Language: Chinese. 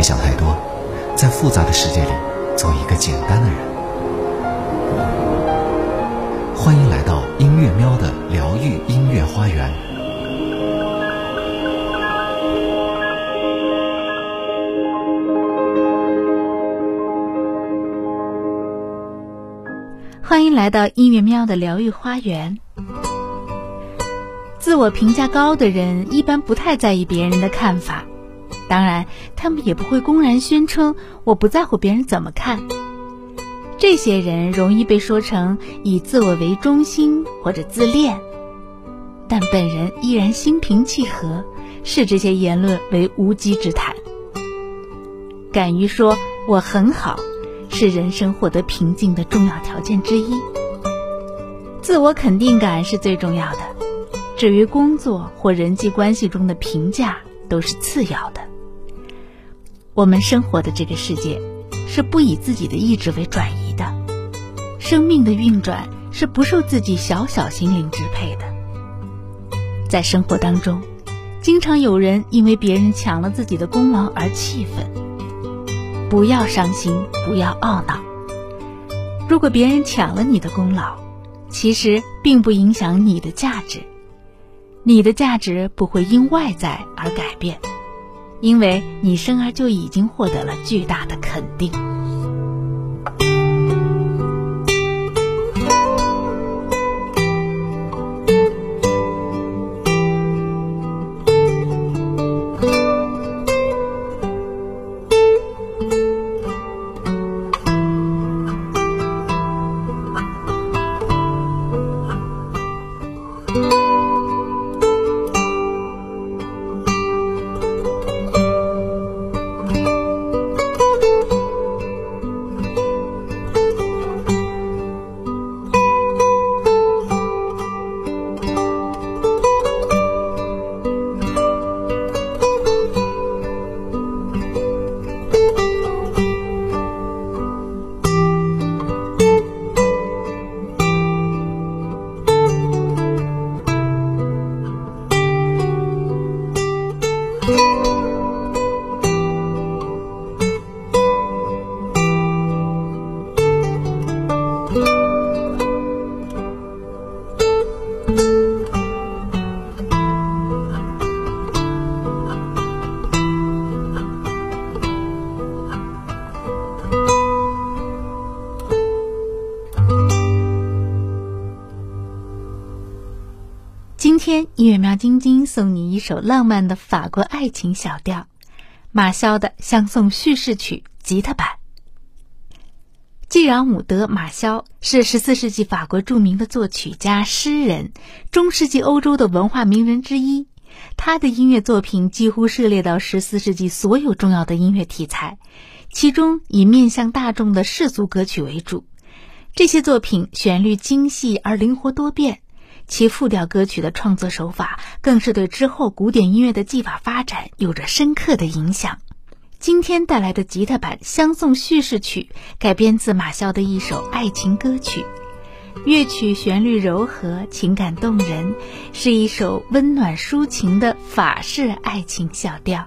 别想太多，在复杂的世界里做一个简单的人。欢迎来到音乐喵的疗愈音乐花园。欢迎来到音乐喵的疗愈花园。自我评价高的人一般不太在意别人的看法，当然，他们也不会公然宣称我不在乎别人怎么看。这些人容易被说成以自我为中心或者自恋，但本人依然心平气和，视这些言论为无稽之谈。敢于说我很好，是人生获得平静的重要条件之一。自我肯定感是最重要的，至于工作或人际关系中的评价都是次要的。我们生活的这个世界，是不以自己的意志为转移的。生命的运转是不受自己小小心灵支配的。在生活当中，经常有人因为别人抢了自己的功劳而气愤。不要伤心，不要懊恼。如果别人抢了你的功劳，其实并不影响你的价值。你的价值不会因外在而改变，因为你生而就已经获得了巨大的肯定。天音乐喵晶晶送你一首浪漫的法国爱情小调，马肖的《相送叙事曲》吉他版。季朗姆德·马肖是十四世纪法国著名的作曲家、诗人，中世纪欧洲的文化名人之一。他的音乐作品几乎涉猎到十四世纪所有重要的音乐题材，其中以面向大众的世俗歌曲为主。这些作品旋律精细而灵活多变。其复调歌曲的创作手法，更是对之后古典音乐的技法发展有着深刻的影响。今天带来的吉他版《相送叙事曲》改编自马肖的一首爱情歌曲，乐曲旋律柔和，情感动人，是一首温暖抒情的法式爱情小调。